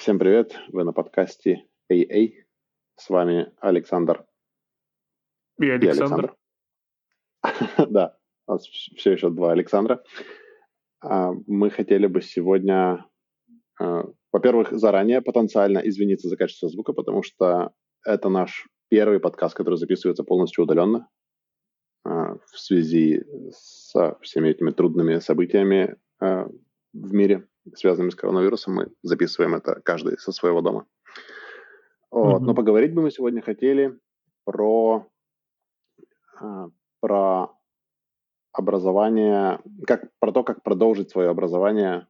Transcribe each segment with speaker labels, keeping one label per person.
Speaker 1: Всем привет, вы на подкасте AA. С вами Александр.
Speaker 2: И Александр.
Speaker 1: И Александр. да, у нас все еще два Александра. А, мы хотели бы сегодня, а, во-первых, заранее потенциально извиниться за качество звука, потому что это наш первый подкаст, который записывается полностью удаленно а, в связи со всеми этими трудными событиями в мире связанными с коронавирусом. Мы записываем это каждый со своего дома. Вот. Mm-hmm. Но поговорить бы мы сегодня хотели про, а, про образование, как, про то, как продолжить свое образование,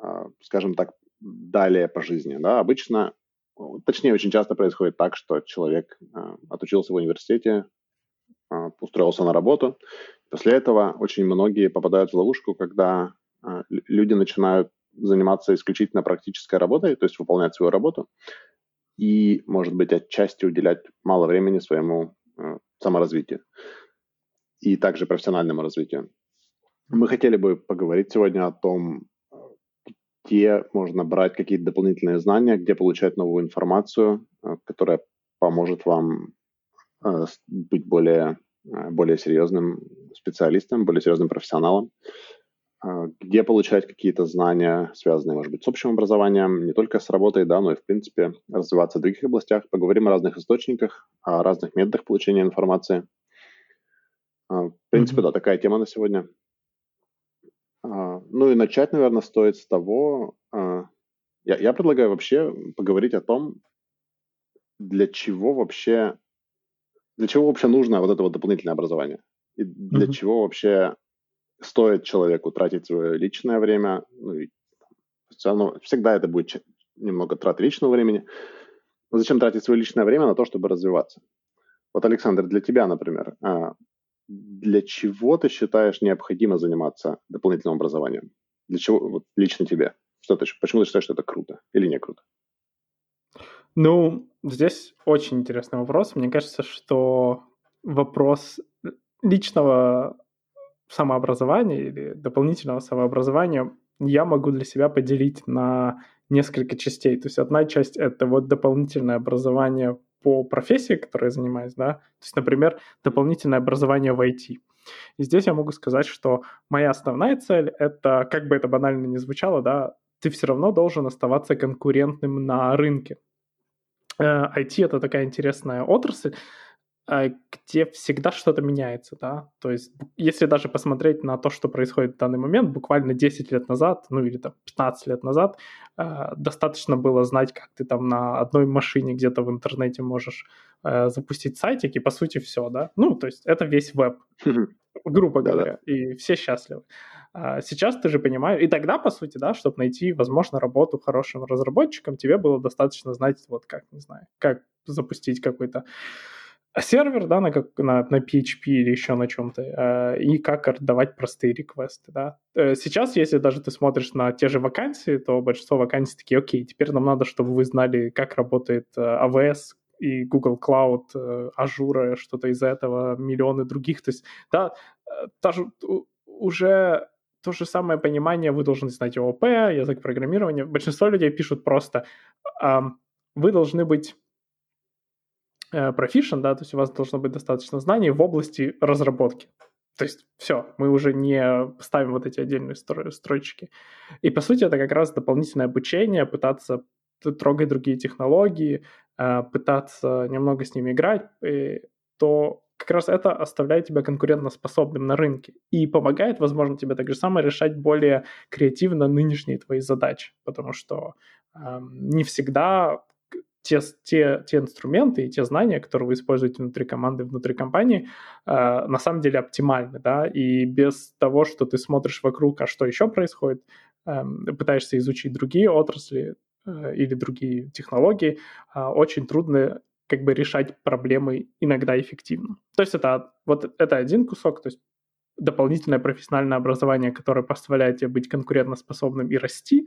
Speaker 1: а, скажем так, далее по жизни. Да? Обычно, точнее, очень часто происходит так, что человек а, отучился в университете, устроился на работу. После этого очень многие попадают в ловушку, когда люди начинают заниматься исключительно практической работой, то есть выполнять свою работу, и, может быть, отчасти уделять мало времени своему э, саморазвитию и также профессиональному развитию. Мы хотели бы поговорить сегодня о том, где можно брать какие-то дополнительные знания, где получать новую информацию, э, которая поможет вам э, быть более, э, более серьезным специалистом, более серьезным профессионалом. А, где получать какие-то знания, связанные, может быть, с общим образованием, не только с работой, да, но и, в принципе, развиваться в других областях. Поговорим о разных источниках, о разных методах получения информации. А, в принципе, mm-hmm. да, такая тема на сегодня. А, ну и начать, наверное, стоит с того, я, я предлагаю вообще поговорить о том, для чего вообще, для чего вообще нужно вот это вот дополнительное образование. И для mm-hmm. чего вообще стоит человеку тратить свое личное время, ну, и все равно всегда это будет немного трат личного времени. Но зачем тратить свое личное время на то, чтобы развиваться? Вот, Александр, для тебя, например, а, для чего ты считаешь необходимо заниматься дополнительным образованием? Для чего, вот лично тебе? Что ты, почему ты считаешь, что это круто или не круто?
Speaker 2: Ну, здесь очень интересный вопрос. Мне кажется, что вопрос личного самообразования или дополнительного самообразования я могу для себя поделить на несколько частей. То есть одна часть — это вот дополнительное образование по профессии, которой я занимаюсь, да, то есть, например, дополнительное образование в IT. И здесь я могу сказать, что моя основная цель — это, как бы это банально ни звучало, да, ты все равно должен оставаться конкурентным на рынке. IT э, — это такая интересная отрасль, где всегда что-то меняется, да, то есть если даже посмотреть на то, что происходит в данный момент, буквально 10 лет назад, ну или там 15 лет назад, э, достаточно было знать, как ты там на одной машине где-то в интернете можешь э, запустить сайтик, и по сути все, да, ну то есть это весь веб, грубо говоря, и все счастливы. А сейчас ты же понимаешь, и тогда, по сути, да, чтобы найти, возможно, работу хорошим разработчиком, тебе было достаточно знать, вот как, не знаю, как запустить какой-то сервер, да, на, как, на, на PHP или еще на чем-то, э, и как отдавать простые реквесты, да. Э, сейчас, если даже ты смотришь на те же вакансии, то большинство вакансий такие, окей, теперь нам надо, чтобы вы знали, как работает э, AWS, и Google Cloud, э, Azure, что-то из этого, миллионы других. То есть, да, э, даже уже то же самое понимание вы должны знать ООП, язык программирования. Большинство людей пишут просто, э, вы должны быть proficient, да, то есть у вас должно быть достаточно знаний в области разработки. То есть все, мы уже не ставим вот эти отдельные строчки. И по сути это как раз дополнительное обучение, пытаться трогать другие технологии, э, пытаться немного с ними играть, то как раз это оставляет тебя конкурентоспособным на рынке и помогает, возможно, тебе так же самое решать более креативно нынешние твои задачи, потому что э, не всегда те, те, те инструменты и те знания, которые вы используете внутри команды, внутри компании, э, на самом деле оптимальны, да, и без того, что ты смотришь вокруг, а что еще происходит, э, пытаешься изучить другие отрасли э, или другие технологии, э, очень трудно как бы решать проблемы иногда эффективно. То есть это вот это один кусок, то есть дополнительное профессиональное образование, которое позволяет тебе быть конкурентоспособным и расти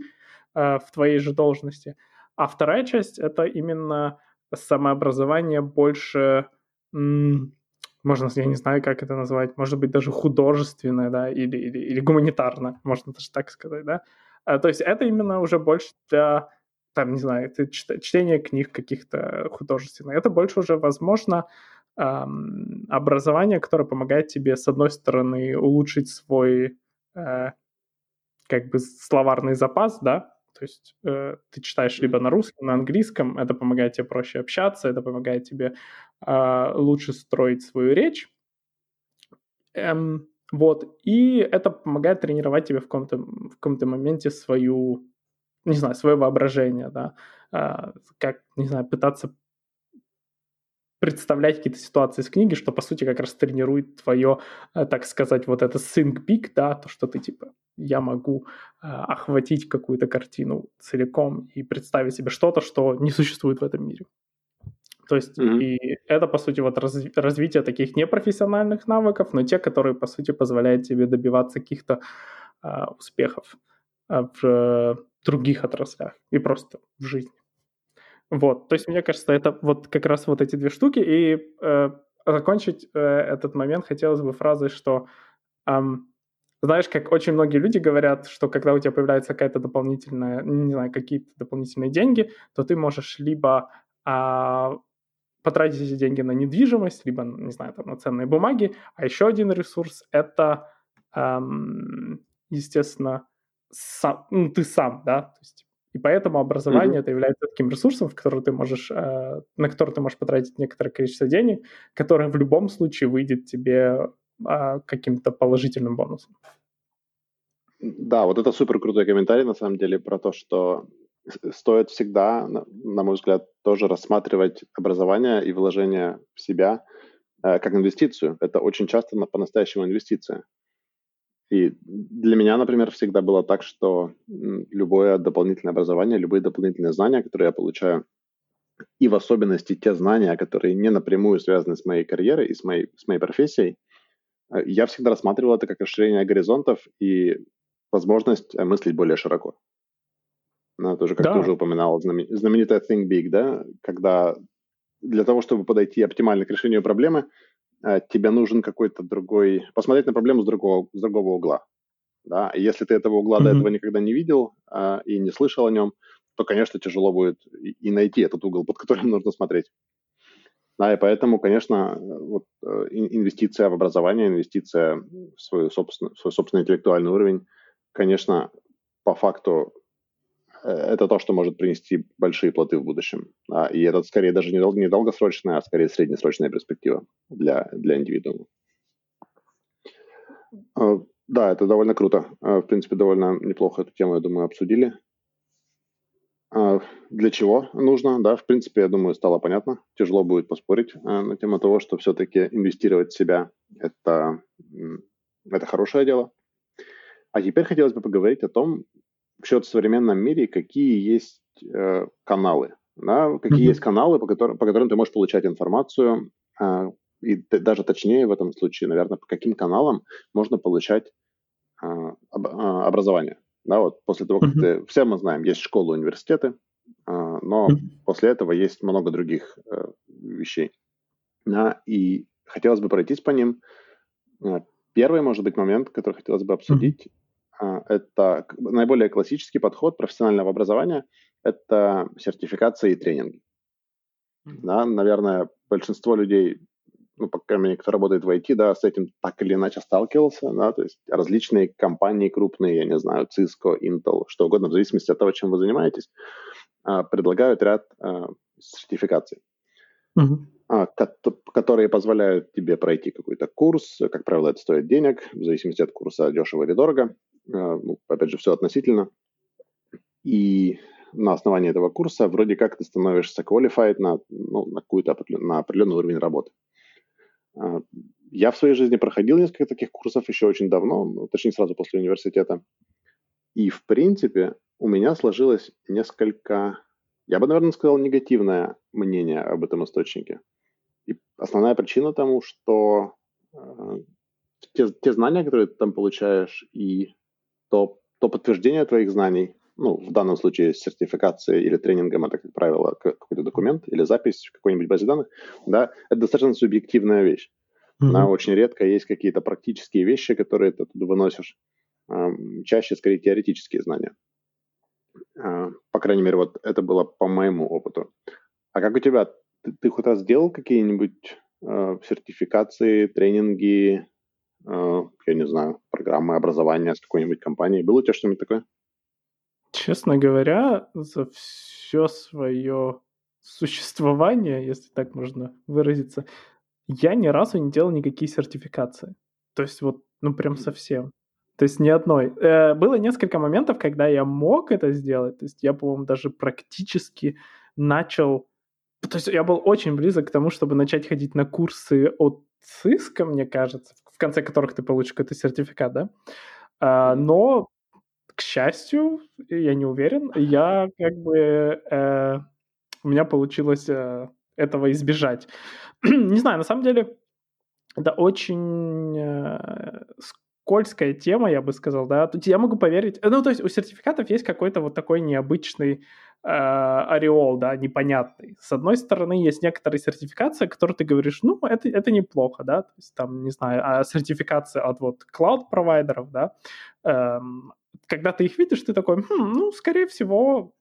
Speaker 2: э, в твоей же должности – а вторая часть — это именно самообразование больше, можно, я не знаю, как это назвать, может быть, даже художественное, да, или, или, или гуманитарное, можно даже так сказать, да. А, то есть это именно уже больше для там, не знаю, это чтение книг каких-то художественных. Это больше уже, возможно, образование, которое помогает тебе, с одной стороны, улучшить свой э, как бы словарный запас, да, то есть э, ты читаешь либо на русском, на английском, это помогает тебе проще общаться, это помогает тебе э, лучше строить свою речь. Эм, вот, и это помогает тренировать тебе в каком-то, в каком-то моменте свою, не знаю, свое воображение, да, э, как, не знаю, пытаться представлять какие-то ситуации из книги, что, по сути, как раз тренирует твое, э, так сказать, вот это think big, да, то, что ты, типа, я могу э, охватить какую-то картину целиком и представить себе что-то, что не существует в этом мире. То есть, mm-hmm. и это, по сути, вот раз, развитие таких непрофессиональных навыков, но те, которые, по сути, позволяют тебе добиваться каких-то э, успехов э, в других отраслях и просто в жизни. Вот, то есть мне кажется, это вот как раз вот эти две штуки. И э, закончить э, этот момент хотелось бы фразой, что эм, знаешь, как очень многие люди говорят, что когда у тебя появляется какая-то дополнительная, не знаю, какие-то дополнительные деньги, то ты можешь либо а, потратить эти деньги на недвижимость, либо, не знаю, там, на ценные бумаги. А еще один ресурс — это, эм, естественно, сам, ну, ты сам, да, то есть и поэтому образование mm-hmm. это является таким ресурсом, в который ты можешь, э, на который ты можешь потратить некоторое количество денег, которое в любом случае выйдет тебе э, каким-то положительным бонусом.
Speaker 1: Да, вот это супер крутой комментарий на самом деле про то, что стоит всегда, на, мой взгляд, тоже рассматривать образование и вложение в себя э, как инвестицию. Это очень часто на, по-настоящему инвестиция. И для меня, например, всегда было так, что любое дополнительное образование, любые дополнительные знания, которые я получаю, и в особенности те знания, которые не напрямую связаны с моей карьерой и с моей, с моей профессией, э, я всегда рассматривал это как расширение горизонтов и возможность э, мыслить более широко. Ну, тоже, как да. ты уже упоминал, знаменитая Think Big, да, когда для того, чтобы подойти оптимально к решению проблемы, тебе нужен какой-то другой, посмотреть на проблему с другого, с другого угла. Да? И если ты этого угла mm-hmm. до этого никогда не видел а, и не слышал о нем, то, конечно, тяжело будет и, найти этот угол, под которым нужно смотреть. Да, и поэтому, конечно, вот, э, инвестиция в образование, инвестиция в, свою собственную, в свой собственный интеллектуальный уровень, конечно, по факту это то, что может принести большие плоды в будущем. А, и это скорее даже не, не долгосрочная, а скорее среднесрочная перспектива для, для индивидуума. А, да, это довольно круто. А, в принципе, довольно неплохо эту тему, я думаю, обсудили. Для чего нужно, да, в принципе, я думаю, стало понятно. Тяжело будет поспорить на тему того, что все-таки инвестировать в себя это, – это хорошее дело. А теперь хотелось бы поговорить о том, вообще в современном мире какие есть э, каналы, да, какие mm-hmm. есть каналы, по которым, по которым ты можешь получать информацию, э, и даже точнее в этом случае, наверное, по каким каналам можно получать э, об, э, образование. Да, вот после того, как mm-hmm. ты, все мы знаем, есть школы, университеты, э, но mm-hmm. после этого есть много других э, вещей. Да, и хотелось бы пройтись по ним. Э, первый, может быть, момент, который хотелось бы обсудить, mm-hmm это наиболее классический подход профессионального образования – это сертификация и тренинги. Да, наверное, большинство людей, ну, по крайней мере, кто работает в IT, да, с этим так или иначе сталкивался, да, то есть различные компании крупные, я не знаю, Cisco, Intel, что угодно, в зависимости от того, чем вы занимаетесь, а, предлагают ряд а, сертификаций. Mm-hmm которые позволяют тебе пройти какой-то курс. Как правило, это стоит денег, в зависимости от курса, дешево или дорого. Э, ну, опять же, все относительно. И на основании этого курса вроде как ты становишься qualified на, ну, на, какую-то, на определенный уровень работы. Э, я в своей жизни проходил несколько таких курсов еще очень давно, ну, точнее сразу после университета. И, в принципе, у меня сложилось несколько, я бы, наверное, сказал, негативное мнение об этом источнике. И основная причина тому, что э, те, те знания, которые ты там получаешь, и то, то подтверждение твоих знаний, ну, в данном случае сертификация или тренингом, это, как правило, какой-то документ или запись в какой-нибудь базе данных, да, это достаточно субъективная вещь. Mm-hmm. Да, очень редко есть какие-то практические вещи, которые ты оттуда выносишь. Чаще, скорее, теоретические знания. А, по крайней мере, вот это было по моему опыту. А как у тебя? Ты, ты хоть раз делал какие-нибудь э, сертификации, тренинги, я не знаю, программы образования с какой-нибудь компанией? Было у тебя что-нибудь такое?
Speaker 2: Честно говоря, за все свое существование, если так можно выразиться, я ни разу не делал никакие сертификации. То есть вот, ну прям совсем. То есть ни одной. Э, было несколько моментов, когда я мог это сделать. То есть я, по-моему, даже практически начал... То есть я был очень близок к тому, чтобы начать ходить на курсы от ЦИСКа, мне кажется, в конце которых ты получишь какой-то сертификат, да? А, но, к счастью, я не уверен, я как бы... Э, у меня получилось э, этого избежать. не знаю, на самом деле это очень э, скользкая тема, я бы сказал, да. Тут я могу поверить. Ну, то есть у сертификатов есть какой-то вот такой необычный ореол, да, непонятный. С одной стороны, есть некоторые сертификации, которые ты говоришь, ну, это, это неплохо, да, то есть там, не знаю, а сертификация от вот cloud-провайдеров, да, эм, когда ты их видишь, ты такой, хм, ну, скорее всего,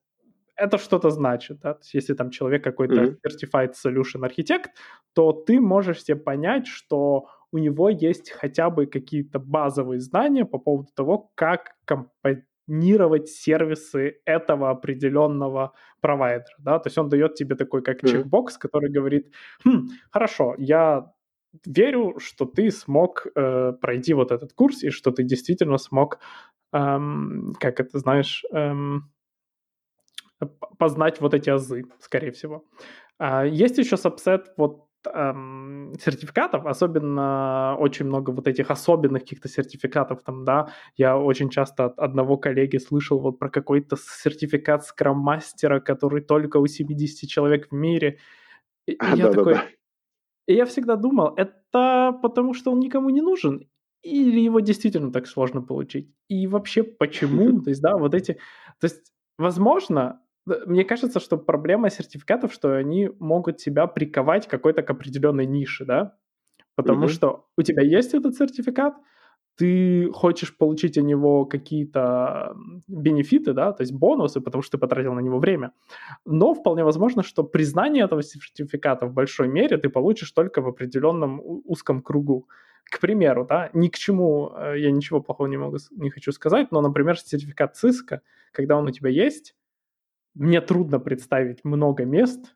Speaker 2: это что-то значит, да, то есть если там человек какой-то mm-hmm. certified solution архитект, то ты можешь себе понять, что у него есть хотя бы какие-то базовые знания по поводу того, как компонировать сервисы этого определенного провайдера, да, то есть он дает тебе такой как mm-hmm. чекбокс, который говорит, хм, хорошо, я верю, что ты смог э, пройти вот этот курс и что ты действительно смог, эм, как это знаешь, эм, познать вот эти азы, скорее всего. А, есть еще сабсет вот сертификатов, особенно очень много вот этих особенных каких-то сертификатов там, да, я очень часто от одного коллеги слышал вот про какой-то сертификат скрам-мастера, который только у 70 человек в мире. И, а, я да, такой... Да, да. И я всегда думал, это потому что он никому не нужен, или его действительно так сложно получить? И вообще почему? То есть, да, вот эти... То есть, возможно, мне кажется, что проблема сертификатов, что они могут тебя приковать какой-то к определенной нише, да? Потому mm-hmm. что у тебя есть этот сертификат, ты хочешь получить от него какие-то бенефиты, да, то есть бонусы, потому что ты потратил на него время. Но вполне возможно, что признание этого сертификата в большой мере ты получишь только в определенном узком кругу. К примеру, да, ни к чему э, я ничего плохого не могу, не хочу сказать, но, например, сертификат ЦИСКа, когда он у тебя есть, мне трудно представить много мест,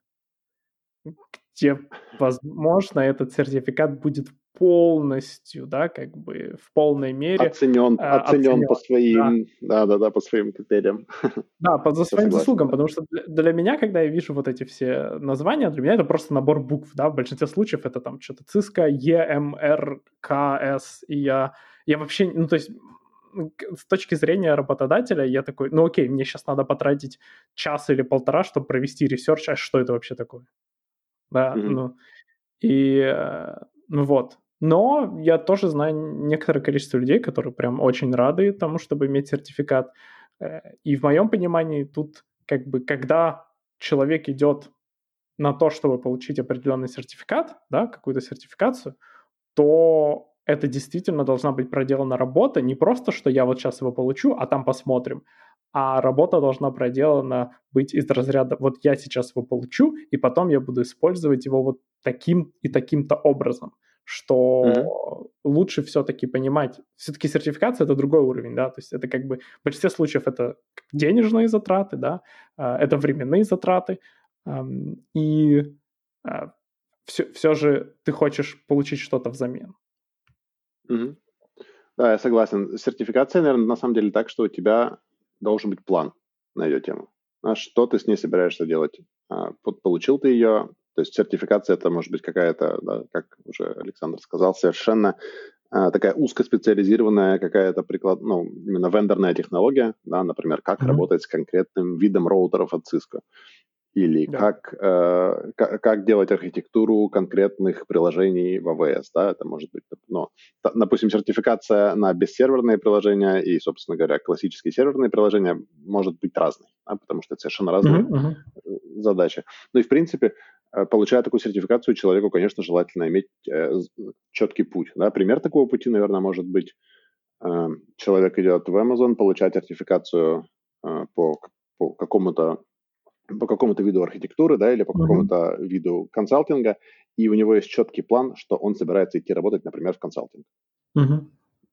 Speaker 2: где, возможно, этот сертификат будет полностью, да, как бы в полной мере
Speaker 1: оценен, э, оценен, оценен по своим, да. да, да, по своим критериям.
Speaker 2: Да, по, за своим заслугам, потому что для, для меня, когда я вижу вот эти все названия, для меня это просто набор букв, да, в большинстве случаев это там что-то ЦИСКа, ЕМРКС, и я, я вообще, ну, то есть с точки зрения работодателя я такой, ну окей, мне сейчас надо потратить час или полтора, чтобы провести research, а что это вообще такое? Да, mm-hmm. ну, и, э, ну вот. Но я тоже знаю некоторое количество людей, которые прям очень рады тому, чтобы иметь сертификат. Э, и в моем понимании тут как бы, когда человек идет на то, чтобы получить определенный сертификат, да, какую-то сертификацию, то это действительно должна быть проделана работа, не просто, что я вот сейчас его получу, а там посмотрим, а работа должна проделана быть из разряда вот я сейчас его получу, и потом я буду использовать его вот таким и таким-то образом, что mm-hmm. лучше все-таки понимать, все-таки сертификация это другой уровень, да, то есть это как бы в большинстве случаев это денежные затраты, да, а, это временные затраты, и все, а, все же ты хочешь получить что-то взамен.
Speaker 1: Угу. Да, я согласен. Сертификация, наверное, на самом деле так, что у тебя должен быть план на ее тему. А что ты с ней собираешься делать? А, получил ты ее, то есть сертификация это может быть какая-то, да, как уже Александр сказал, совершенно а, такая узкоспециализированная какая-то приклад, ну, именно вендорная технология, да, например, как mm-hmm. работать с конкретным видом роутеров от Cisco или да. как, э, как, как делать архитектуру конкретных приложений в AWS, да, это может быть, ну, допустим, сертификация на бессерверные приложения и, собственно говоря, классические серверные приложения может быть разной, да, потому что это совершенно разные uh-huh. задачи. Ну и, в принципе, э, получая такую сертификацию, человеку, конечно, желательно иметь э, четкий путь, да, пример такого пути, наверное, может быть, э, человек идет в Amazon получать сертификацию э, по по какому-то по какому-то виду архитектуры, да, или по mm-hmm. какому-то виду консалтинга, и у него есть четкий план, что он собирается идти работать, например, в консалтинг. Mm-hmm.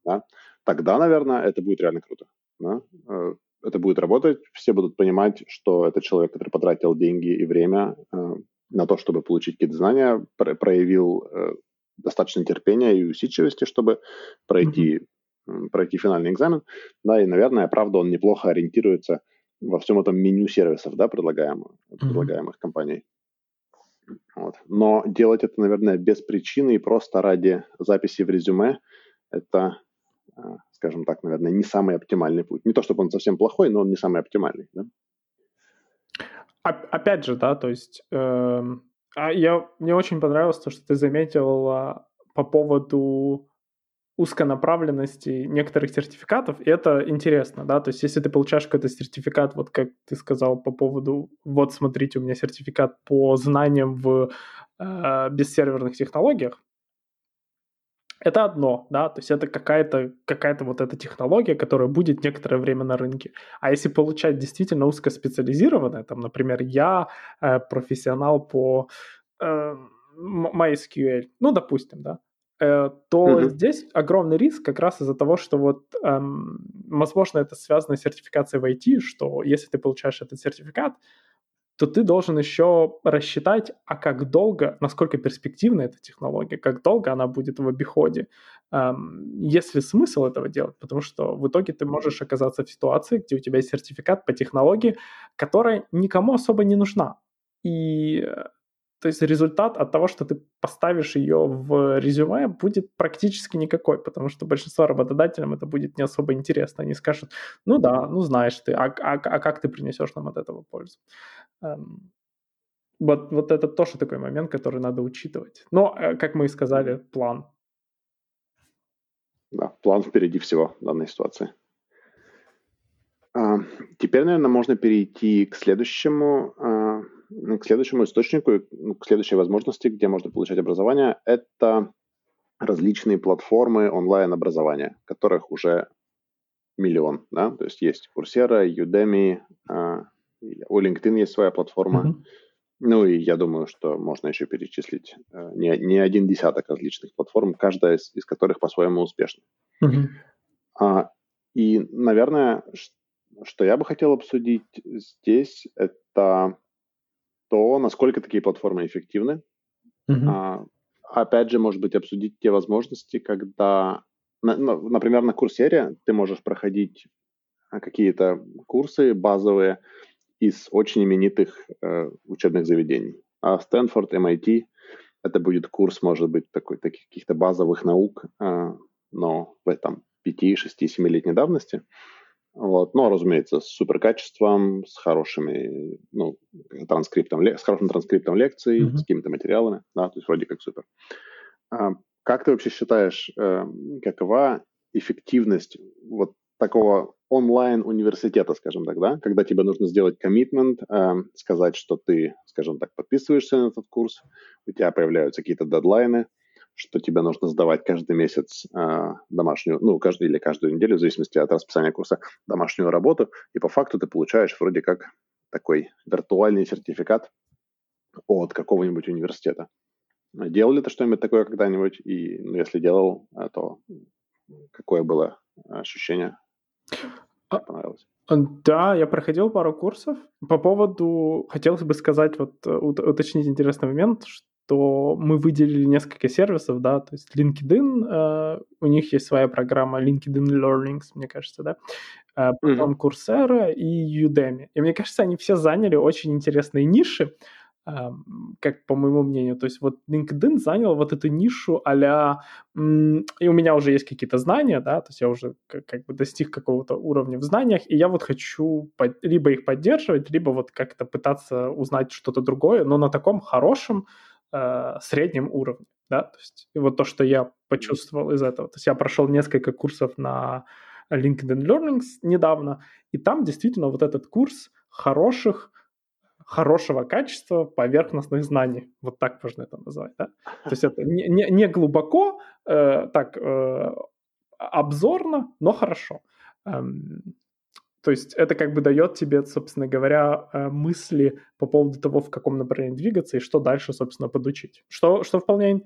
Speaker 1: Да? Тогда, наверное, это будет реально круто. Да? Э, это будет работать, все будут понимать, что это человек, который потратил деньги и время э, на то, чтобы получить какие-то знания, проявил э, достаточно терпения и усидчивости, чтобы пройти, mm-hmm. пройти финальный экзамен. Да, и, наверное, правда, он неплохо ориентируется во всем этом меню сервисов, да, предлагаемых, mm-hmm. предлагаемых компанией. Вот. Но делать это, наверное, без причины и просто ради записи в резюме, это, э, скажем так, наверное, не самый оптимальный путь. Не то, чтобы он совсем плохой, но он не самый оптимальный. Да?
Speaker 2: Опять же, да, то есть э, я, мне очень понравилось то, что ты заметил по поводу узконаправленности некоторых сертификатов, и это интересно, да, то есть если ты получаешь какой-то сертификат, вот как ты сказал по поводу, вот смотрите, у меня сертификат по знаниям в э, бессерверных технологиях, это одно, да, то есть это какая-то какая вот эта технология, которая будет некоторое время на рынке. А если получать действительно узкоспециализированное, там, например, я э, профессионал по э, MySQL, ну, допустим, да, то mm-hmm. здесь огромный риск как раз из-за того, что вот, эм, возможно, это связано с сертификацией в IT, что если ты получаешь этот сертификат, то ты должен еще рассчитать, а как долго, насколько перспективна эта технология, как долго она будет в обиходе, эм, есть ли смысл этого делать, потому что в итоге ты можешь оказаться в ситуации, где у тебя есть сертификат по технологии, которая никому особо не нужна. И э, то есть результат от того, что ты поставишь ее в резюме, будет практически никакой, потому что большинство работодателям это будет не особо интересно. Они скажут, ну да, ну знаешь ты, а, а, а как ты принесешь нам от этого пользу? Эм, вот, вот это тоже такой момент, который надо учитывать. Но, э, как мы и сказали, план.
Speaker 1: Да, план впереди всего в данной ситуации. А, теперь, наверное, можно перейти к следующему ну, к следующему источнику, ну, к следующей возможности, где можно получать образование, это различные платформы онлайн-образования, которых уже миллион, да, то есть есть Coursera, Udemy, uh, у LinkedIn есть своя платформа, mm-hmm. ну и я думаю, что можно еще перечислить uh, не, не один десяток различных платформ, каждая из, из которых по-своему успешна. Mm-hmm. И, наверное, что я бы хотел обсудить здесь, это то насколько такие платформы эффективны. Mm-hmm. А, опять же, может быть, обсудить те возможности, когда, на, например, на курсере ты можешь проходить а, какие-то курсы базовые из очень именитых э, учебных заведений. А Стэнфорд, MIT, это будет курс, может быть, такой, таких каких-то базовых наук, э, но в этом 5, 6, 7-летней давности. Вот. Но, разумеется, с суперкачеством, с хорошими, ну, транскриптом, с хорошим транскриптом лекций, mm-hmm. с какими-то материалами, да, то есть вроде как супер. А, как ты вообще считаешь, э, какова эффективность вот такого онлайн-университета, скажем так, да, когда тебе нужно сделать коммитмент, э, сказать, что ты, скажем так, подписываешься на этот курс, у тебя появляются какие-то дедлайны, что тебе нужно сдавать каждый месяц э, домашнюю, ну, каждый или каждую неделю, в зависимости от расписания курса, домашнюю работу, и по факту ты получаешь вроде как такой виртуальный сертификат от какого-нибудь университета. Делал ли ты что-нибудь такое когда-нибудь? И ну, если делал, а, то какое было ощущение?
Speaker 2: А, понравилось? Да, я проходил пару курсов. По поводу, хотелось бы сказать, вот уточнить интересный момент, что то мы выделили несколько сервисов, да, то есть LinkedIn, э, у них есть своя программа LinkedIn Learnings, мне кажется, да, э, потом mm-hmm. Coursera и Udemy. И мне кажется, они все заняли очень интересные ниши, э, как по моему мнению. То есть вот LinkedIn занял вот эту нишу а и у меня уже есть какие-то знания, да, то есть я уже как, как бы достиг какого-то уровня в знаниях, и я вот хочу под, либо их поддерживать, либо вот как-то пытаться узнать что-то другое, но на таком хорошем, э, среднем уровне, да, то есть вот то, что я почувствовал из этого, то есть я прошел несколько курсов на LinkedIn Learnings недавно, и там действительно вот этот курс хороших, хорошего качества поверхностных знаний, вот так можно это назвать, да, то есть это не, не, не глубоко, э, так, э, обзорно, но хорошо. Эм, То есть это как бы дает тебе, собственно говоря, э, мысли по поводу того, в каком направлении двигаться и что дальше, собственно, подучить. Что, что, вполне,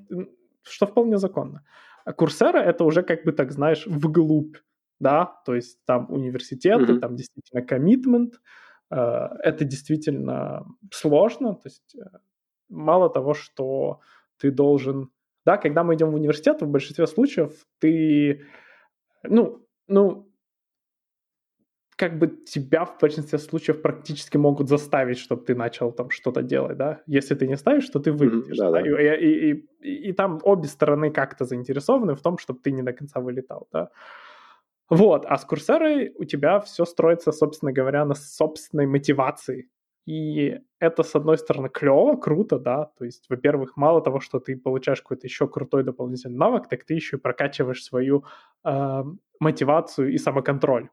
Speaker 2: что вполне законно. А Курсера — это уже как бы, так знаешь, вглубь, да, то есть там университеты, mm-hmm. там действительно коммитмент, э, это действительно сложно, то есть э, мало того, что ты должен... Да, когда мы идем в университет, в большинстве случаев ты... Ну, ну, как бы тебя в большинстве случаев практически могут заставить, чтобы ты начал там что-то делать, да. Если ты не ставишь, то ты вылетишь. Mm-hmm, да, да. И, и, и, и, и там обе стороны как-то заинтересованы в том, чтобы ты не до конца вылетал, да. Вот, а с курсерой у тебя все строится, собственно говоря, на собственной мотивации. И это, с одной стороны, клево, круто, да, то есть, во-первых, мало того, что ты получаешь какой-то еще крутой дополнительный навык, так ты еще и прокачиваешь свою э, мотивацию и самоконтроль.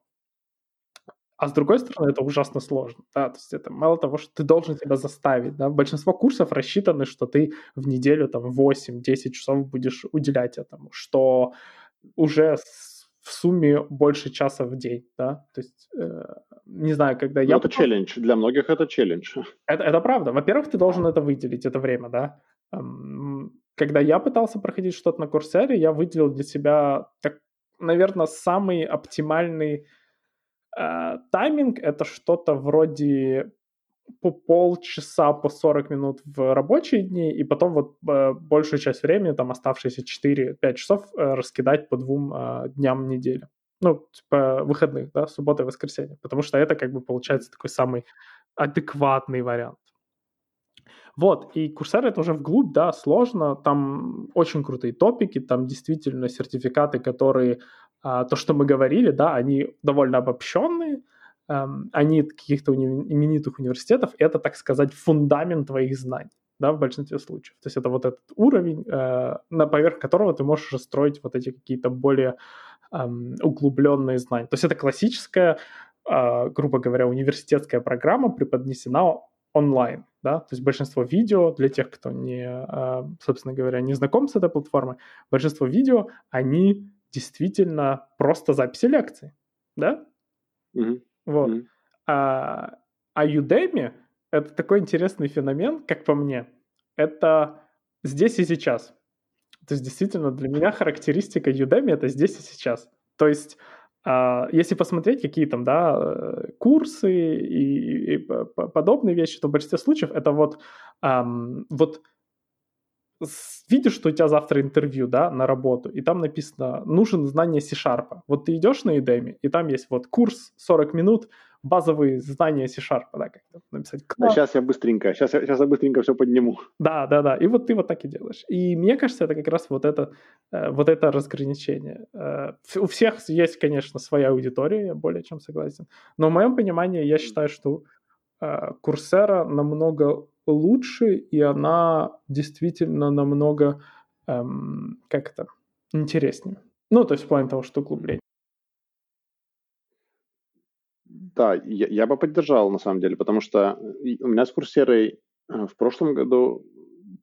Speaker 2: А с другой стороны, это ужасно сложно. Да? То есть это мало того, что ты должен себя заставить. Да? Большинство курсов рассчитаны, что ты в неделю там 8-10 часов будешь уделять этому, что уже в сумме больше часа в день. Да? То есть, э, не знаю, когда Но
Speaker 1: я... Это челлендж. Для многих это челлендж.
Speaker 2: Это, это правда. Во-первых, ты должен это выделить, это время, да. Когда я пытался проходить что-то на Курсере, я выделил для себя, так, наверное, самый оптимальный тайминг — это что-то вроде по полчаса, по 40 минут в рабочие дни, и потом вот э, большую часть времени, там оставшиеся 4-5 часов, э, раскидать по двум э, дням недели. Ну, по выходных, да, суббота и воскресенье. Потому что это как бы получается такой самый адекватный вариант. Вот, и Курсер это уже вглубь, да, сложно, там очень крутые топики, там действительно сертификаты, которые то, что мы говорили, да, они довольно обобщенные, эм, они каких-то уни- именитых университетов, это, так сказать, фундамент твоих знаний, да, в большинстве случаев. То есть это вот этот уровень, э, на поверх которого ты можешь строить вот эти какие-то более эм, углубленные знания. То есть это классическая, э, грубо говоря, университетская программа преподнесена онлайн, да, то есть большинство видео, для тех, кто не, э, собственно говоря, не знаком с этой платформой, большинство видео, они действительно просто записи лекций, да? Mm-hmm. Вот. Mm-hmm. А, а Udemy — это такой интересный феномен, как по мне. Это здесь и сейчас. То есть действительно для меня характеристика Udemy — это здесь и сейчас. То есть а, если посмотреть какие там, да, э, курсы и, и подобные вещи, то в большинстве случаев это вот, um, вот видишь, что у тебя завтра интервью, да, на работу, и там написано, нужен знание C-Sharp. Вот ты идешь на Udemy, и там есть вот курс 40 минут, базовые знания C-Sharp, да, как написать.
Speaker 1: А сейчас я быстренько, сейчас я, сейчас я быстренько все подниму.
Speaker 2: Да, да, да, и вот ты вот так и делаешь. И мне кажется, это как раз вот это, э, вот это разграничение. Э, у всех есть, конечно, своя аудитория, я более чем согласен, но в моем понимании я считаю, что Курсера э, намного лучше, и она действительно намного, эм, как это, интереснее. Ну, то есть в плане того, что углубление.
Speaker 1: Да, я, я бы поддержал, на самом деле, потому что у меня с курсерой э, в прошлом году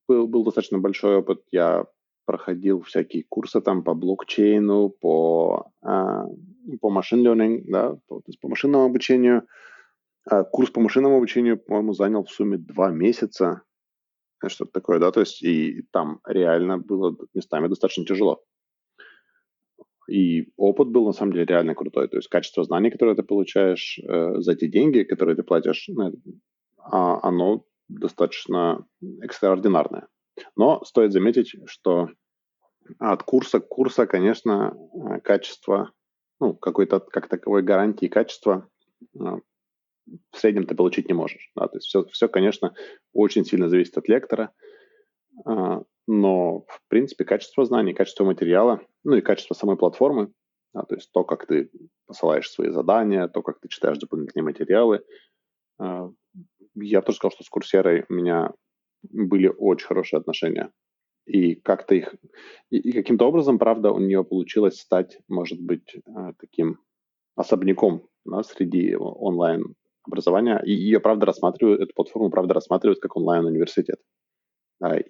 Speaker 1: был, был достаточно большой опыт. Я проходил всякие курсы там по блокчейну, по, э, по машин да, по, по машинному обучению. А курс по машинному обучению, по-моему, занял в сумме два месяца. Что-то такое, да, то есть и там реально было местами достаточно тяжело. И опыт был, на самом деле, реально крутой. То есть качество знаний, которое ты получаешь э, за те деньги, которые ты платишь, а, оно достаточно экстраординарное. Но стоит заметить, что от курса к курсу, конечно, э, качество, ну, какой-то как таковой гарантии качества э, в среднем ты получить не можешь. Да? То есть все, все, конечно, очень сильно зависит от лектора, а, но, в принципе, качество знаний, качество материала, ну и качество самой платформы, да, то есть то, как ты посылаешь свои задания, то, как ты читаешь дополнительные материалы. А, я тоже сказал, что с курсерой у меня были очень хорошие отношения. И как-то их... И, каким-то образом, правда, у нее получилось стать, может быть, а, таким особняком да, среди онлайн образования, и ее, правда, рассматривают, эту платформу, правда, рассматривают как онлайн-университет.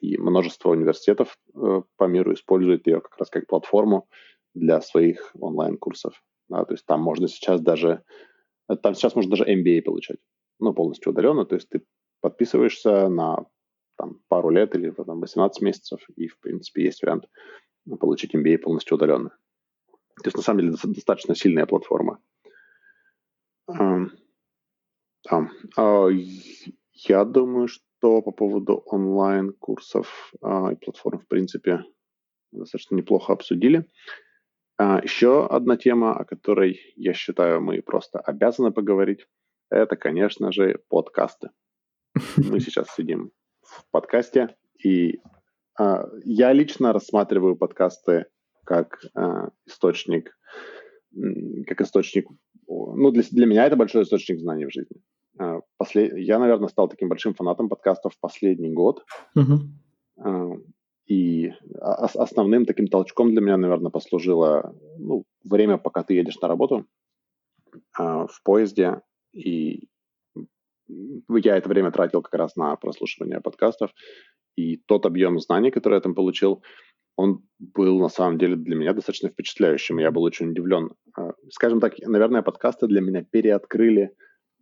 Speaker 1: И множество университетов э, по миру используют ее как раз как платформу для своих онлайн-курсов. То есть там можно сейчас даже Там сейчас можно даже MBA получать, ну, полностью удаленно, то есть ты подписываешься на там, пару лет или там, 18 месяцев, и, в принципе, есть вариант получить MBA полностью удаленно. То есть, на самом деле, достаточно сильная платформа. А, я думаю, что по поводу онлайн-курсов а, и платформ, в принципе, достаточно неплохо обсудили. А, еще одна тема, о которой, я считаю, мы просто обязаны поговорить, это, конечно же, подкасты. Мы сейчас сидим в подкасте, и а, я лично рассматриваю подкасты как источник, как источник, ну, для, для меня это большой источник знаний в жизни. А, послед... Я, наверное, стал таким большим фанатом подкастов в последний год. Uh-huh. А, и основным таким толчком для меня, наверное, послужило ну, время, пока ты едешь на работу а, в поезде. И я это время тратил как раз на прослушивание подкастов. И тот объем знаний, который я там получил, он был на самом деле для меня достаточно впечатляющим. Я был очень удивлен. А, скажем так, наверное, подкасты для меня переоткрыли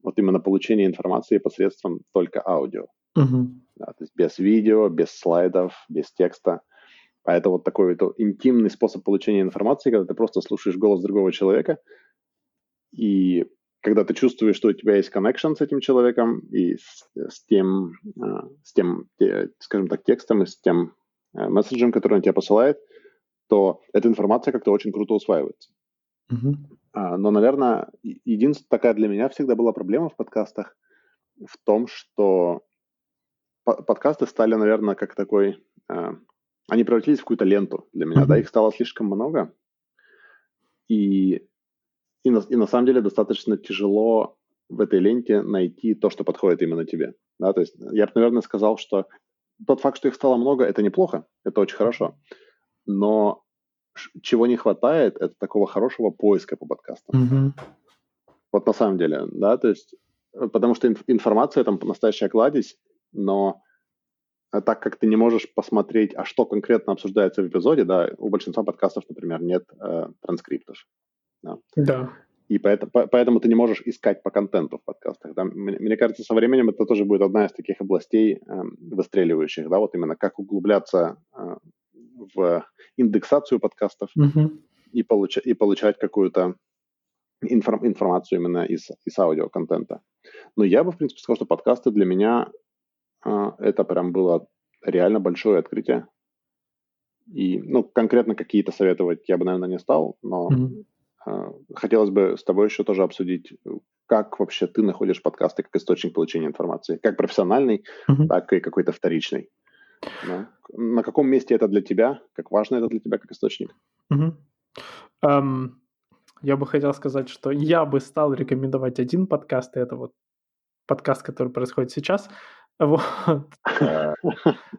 Speaker 1: вот именно получение информации посредством только аудио. Uh-huh. Да, то есть без видео, без слайдов, без текста. А это вот такой вот интимный способ получения информации, когда ты просто слушаешь голос другого человека, и когда ты чувствуешь, что у тебя есть connection с этим человеком и с, с тем, а, с тем, скажем так, текстом и с тем э, месседжем, который он тебе посылает, то эта информация как-то очень круто усваивается. Uh-huh. Но, наверное, единственная такая для меня всегда была проблема в подкастах в том, что подкасты стали, наверное, как такой... Э, они превратились в какую-то ленту для меня, uh-huh. да, их стало слишком много. И, и, на, и на самом деле достаточно тяжело в этой ленте найти то, что подходит именно тебе. Да, то есть я бы, наверное, сказал, что тот факт, что их стало много, это неплохо, это очень хорошо. Но чего не хватает, это такого хорошего поиска по подкастам. Mm-hmm. Вот на самом деле, да, то есть, э, потому что информация там настоящая кладезь, но а так как ты не можешь посмотреть, а что конкретно обсуждается в эпизоде, да, у большинства подкастов, например, нет э, транскриптов.
Speaker 2: Да. да.
Speaker 1: И поэтому, поэтому ты не можешь искать по контенту в подкастах. Да? Мне, мне кажется, со временем это тоже будет одна из таких областей э, выстреливающих, да, вот именно как углубляться э, в индексацию подкастов mm-hmm. и, получа- и получать какую-то информ- информацию именно из, из аудиоконтента. Но я бы, в принципе, сказал, что подкасты для меня а, это прям было реально большое открытие. И, ну, конкретно какие-то советовать я бы, наверное, не стал, но mm-hmm. э, хотелось бы с тобой еще тоже обсудить, как вообще ты находишь подкасты как источник получения информации, как профессиональный, mm-hmm. так и какой-то вторичный. Да? На каком месте это для тебя? Как важно это для тебя как источник?
Speaker 2: Mm-hmm. Um, я бы хотел сказать, что я бы стал рекомендовать один подкаст, и это вот подкаст, который происходит сейчас. Вот.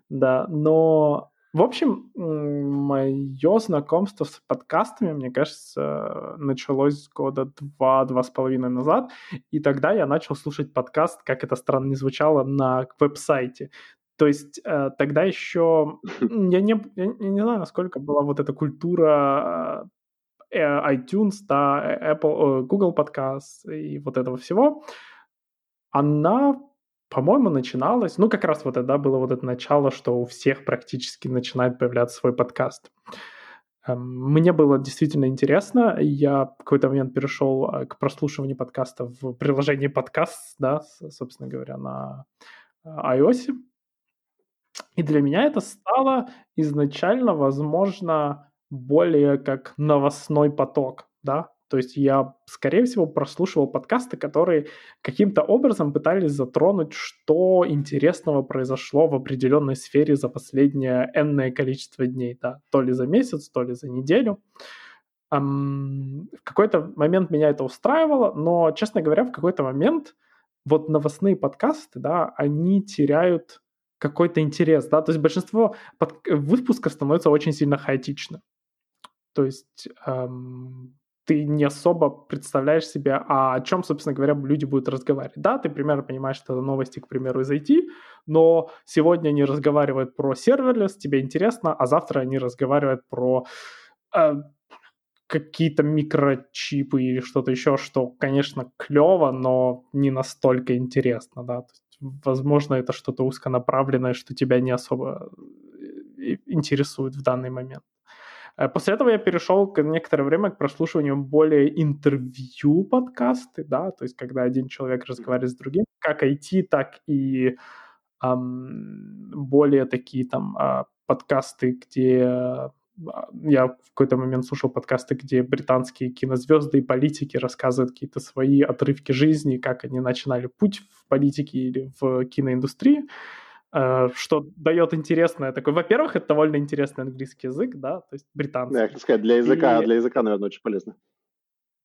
Speaker 2: Да, но в общем, мое знакомство с подкастами, мне кажется, началось года два-два с половиной назад, и тогда я начал слушать подкаст, как это странно не звучало, на веб-сайте. То есть э, тогда еще я не, я не знаю, насколько была вот эта культура э, iTunes, да, Apple, Google Podcast и вот этого всего. Она по-моему, начиналось, ну, как раз вот тогда было вот это начало, что у всех практически начинает появляться свой подкаст. Эм, мне было действительно интересно. Я в какой-то момент перешел э, к прослушиванию подкаста в приложении подкаст, да, собственно говоря, на э, iOS. И для меня это стало изначально, возможно, более как новостной поток, да, то есть я, скорее всего, прослушивал подкасты, которые каким-то образом пытались затронуть, что интересного произошло в определенной сфере за последнее энное количество дней, да, то ли за месяц, то ли за неделю. В какой-то момент меня это устраивало, но, честно говоря, в какой-то момент вот новостные подкасты, да, они теряют какой-то интерес, да, то есть большинство под... выпусков становится очень сильно хаотично. То есть эм, ты не особо представляешь себе, а о чем, собственно говоря, люди будут разговаривать. Да, ты примерно понимаешь, что это новости, к примеру, из IT, но сегодня они разговаривают про серверлес, тебе интересно, а завтра они разговаривают про э, какие-то микрочипы или что-то еще, что, конечно, клево, но не настолько интересно, да. Возможно, это что-то узконаправленное, что тебя не особо э, интересует в данный момент. Э, после этого я перешел некоторое время к прослушиванию более интервью подкасты, да, то есть когда один человек разговаривает с другим, как IT, так и эм, более такие там э, подкасты, где я в какой-то момент слушал подкасты, где британские кинозвезды и политики рассказывают какие-то свои отрывки жизни, как они начинали путь в политике или в киноиндустрии, э, что дает интересное такое. Во-первых, это довольно интересный английский язык, да, то есть британский. Да,
Speaker 1: я хотел сказать, для языка, и... для языка, наверное, очень полезно.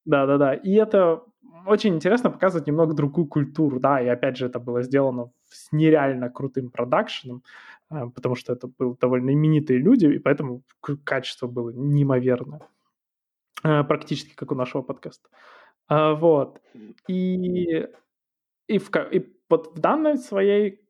Speaker 2: Да-да-да, и это очень интересно показывать немного другую культуру, да, и опять же это было сделано с нереально крутым продакшеном, а, потому что это были довольно именитые люди, и поэтому качество было неимоверное. А, практически как у нашего подкаста. А, вот. И, и, в, и вот в данной своей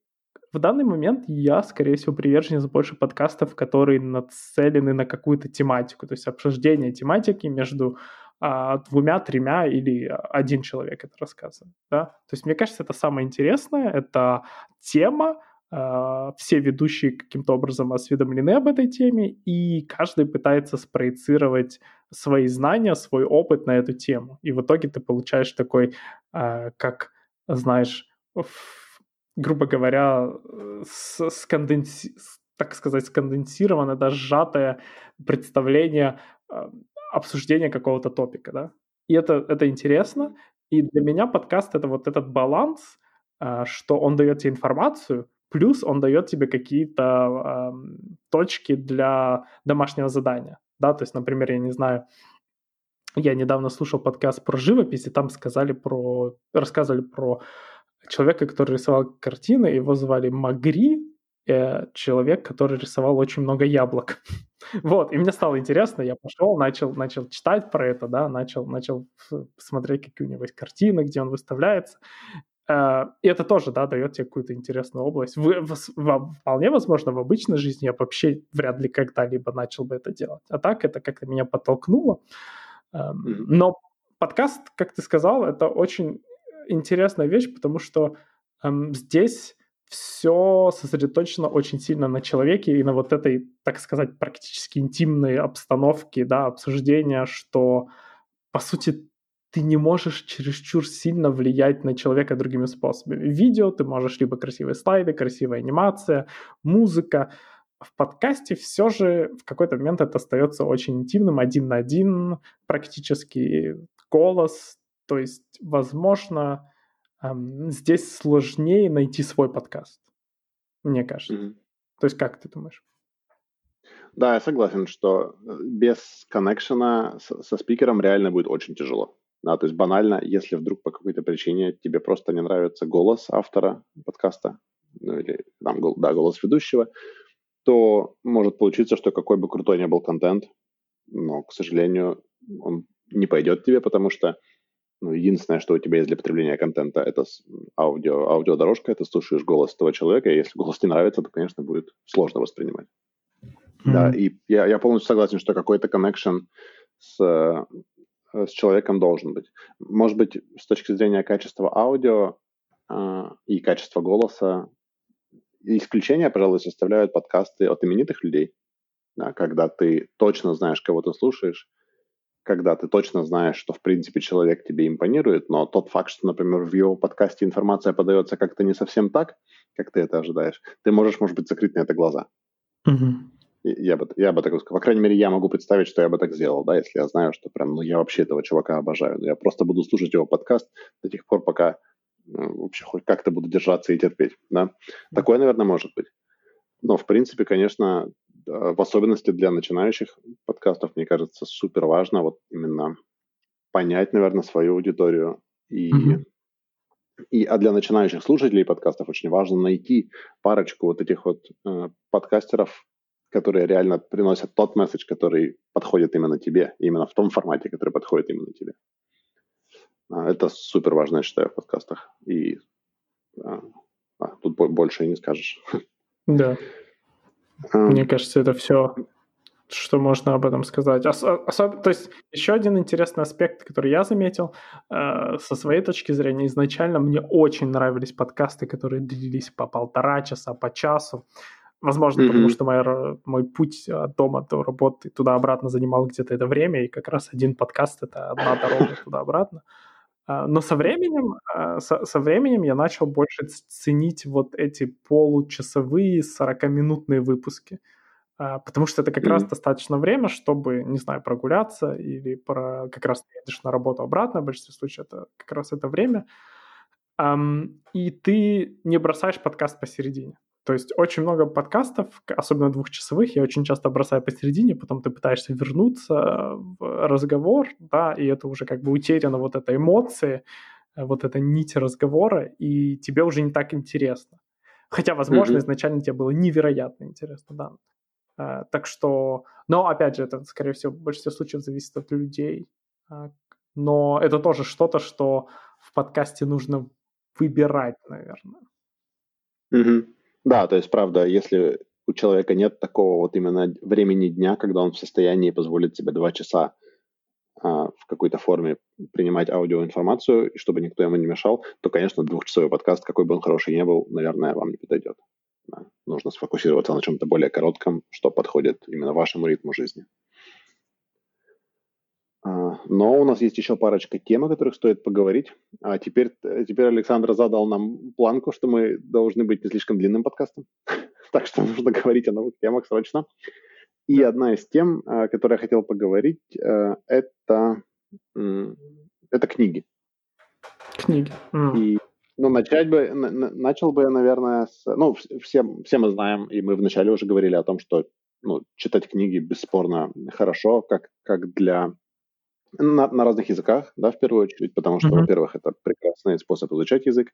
Speaker 2: в данный момент я, скорее всего, приверженец больше подкастов, которые нацелены на какую-то тематику, то есть обсуждение тематики между а, двумя-тремя или один человек это рассказывает. Да? То есть мне кажется, это самое интересное, это тема, а, все ведущие каким-то образом осведомлены об этой теме, и каждый пытается спроецировать свои знания, свой опыт на эту тему. И в итоге ты получаешь такой, а, как, знаешь, грубо говоря, сконденси... так сказать, сконденсированное, да, сжатое представление а, обсуждения какого-то топика, да. И это, это интересно. И для меня подкаст — это вот этот баланс, что он дает тебе информацию, Плюс он дает тебе какие-то точки для домашнего задания. Да, то есть, например, я не знаю, я недавно слушал подкаст про живопись, и там сказали про, рассказывали про человека, который рисовал картины, его звали Магри, э, человек, который рисовал очень много яблок. вот, и мне стало интересно, я пошел, начал, начал читать про это, да, начал, начал смотреть, какие у него есть картины, где он выставляется, Э, и это тоже, да, дает тебе какую-то интересную область. Вы, в, вполне возможно, в обычной жизни я вообще вряд ли когда-либо начал бы это делать. А так это как-то меня подтолкнуло. Mm-hmm. Но подкаст, как ты сказал, это очень интересная вещь, потому что эм, здесь все сосредоточено очень сильно на человеке и на вот этой, так сказать, практически интимной обстановке, да, обсуждения, что, по сути, ты не можешь чересчур сильно влиять на человека другими способами. Видео ты можешь либо красивые слайды, красивая анимация, музыка. В подкасте все же в какой-то момент это остается очень интимным, один на один, практически голос. То есть, возможно, здесь сложнее найти свой подкаст, мне кажется. Mm-hmm. То есть, как ты думаешь?
Speaker 1: Да, я согласен, что э, без коннекшена со спикером реально будет очень тяжело. Да, то есть банально, если вдруг по какой-то причине тебе просто не нравится голос автора подкаста, ну или там, да, голос ведущего, то может получиться, что какой бы крутой ни был контент, но, к сожалению, он не пойдет тебе, потому что ну, единственное, что у тебя есть для потребления контента, это аудио, аудиодорожка, ты слушаешь голос этого человека, и если голос не нравится, то, конечно, будет сложно воспринимать. Mm-hmm. Да, и я, я полностью согласен, что какой-то connection с Э, с человеком должен быть. Может быть, с точки зрения качества аудио э, и качества голоса, исключения, пожалуй, составляют подкасты от именитых людей, да, когда ты точно знаешь, кого ты слушаешь, когда ты точно знаешь, что, в принципе, человек тебе импонирует, но тот факт, что, например, в его подкасте информация подается как-то не совсем так, как ты это ожидаешь, ты можешь, может быть, закрыть на это глаза.
Speaker 2: Mm-hmm
Speaker 1: я бы, я бы так сказал. По крайней мере, я могу представить, что я бы так сделал, да, если я знаю, что прям, ну, я вообще этого чувака обожаю. Но я просто буду слушать его подкаст до тех пор, пока ну, вообще хоть как-то буду держаться и терпеть, да. Такое, наверное, может быть. Но, в принципе, конечно, в особенности для начинающих подкастов, мне кажется, супер важно вот именно понять, наверное, свою аудиторию и mm-hmm. И, а для начинающих слушателей подкастов очень важно найти парочку вот этих вот э, подкастеров, которые реально приносят тот месседж, который подходит именно тебе, именно в том формате, который подходит именно тебе. А, это супер важно, я считаю, в подкастах. И а, а, тут больше и не скажешь.
Speaker 2: Да. Мне кажется, это все Что можно об этом сказать? Ос- особ... То есть еще один интересный аспект, который я заметил э, со своей точки зрения, изначально мне очень нравились подкасты, которые длились по полтора часа, по часу. Возможно, mm-hmm. потому что моя, мой путь от дома до работы туда-обратно занимал где-то это время, и как раз один подкаст — это одна дорога туда-обратно. А, но со временем, а, со, со временем я начал больше ценить вот эти получасовые 40-минутные выпуски. А, потому что это как mm-hmm. раз достаточно время, чтобы, не знаю, прогуляться или про, как раз едешь на работу обратно, в большинстве случаев это как раз это время, и ты не бросаешь подкаст посередине. То есть очень много подкастов, особенно двухчасовых, я очень часто бросаю посередине, потом ты пытаешься вернуться в разговор, да, и это уже как бы утеряна вот эта эмоция, вот эта нить разговора, и тебе уже не так интересно. Хотя, возможно, mm-hmm. изначально тебе было невероятно интересно, да. А, так что, но опять же, это, скорее всего, в большинстве случаев зависит от людей. А, но это тоже что-то, что в подкасте нужно выбирать, наверное.
Speaker 1: Mm-hmm. Да, то есть, правда, если у человека нет такого вот именно времени дня, когда он в состоянии позволить себе два часа а, в какой-то форме принимать аудиоинформацию, чтобы никто ему не мешал, то, конечно, двухчасовой подкаст, какой бы он хороший ни был, наверное, вам не подойдет. Да. Нужно сфокусироваться на чем-то более коротком, что подходит именно вашему ритму жизни. Но у нас есть еще парочка тем, о которых стоит поговорить. А теперь, теперь Александр задал нам планку, что мы должны быть не слишком длинным подкастом. так что нужно говорить о новых темах срочно. И одна из тем, о которой я хотел поговорить, э, это, это книги.
Speaker 2: Книги.
Speaker 1: И ну, начать бы, начал бы я, наверное, с... Ну, все, все мы знаем, и мы вначале уже говорили о том, что ну, читать книги бесспорно хорошо, как, как для на, на разных языках, да, в первую очередь, потому что, mm-hmm. во-первых, это прекрасный способ изучать язык,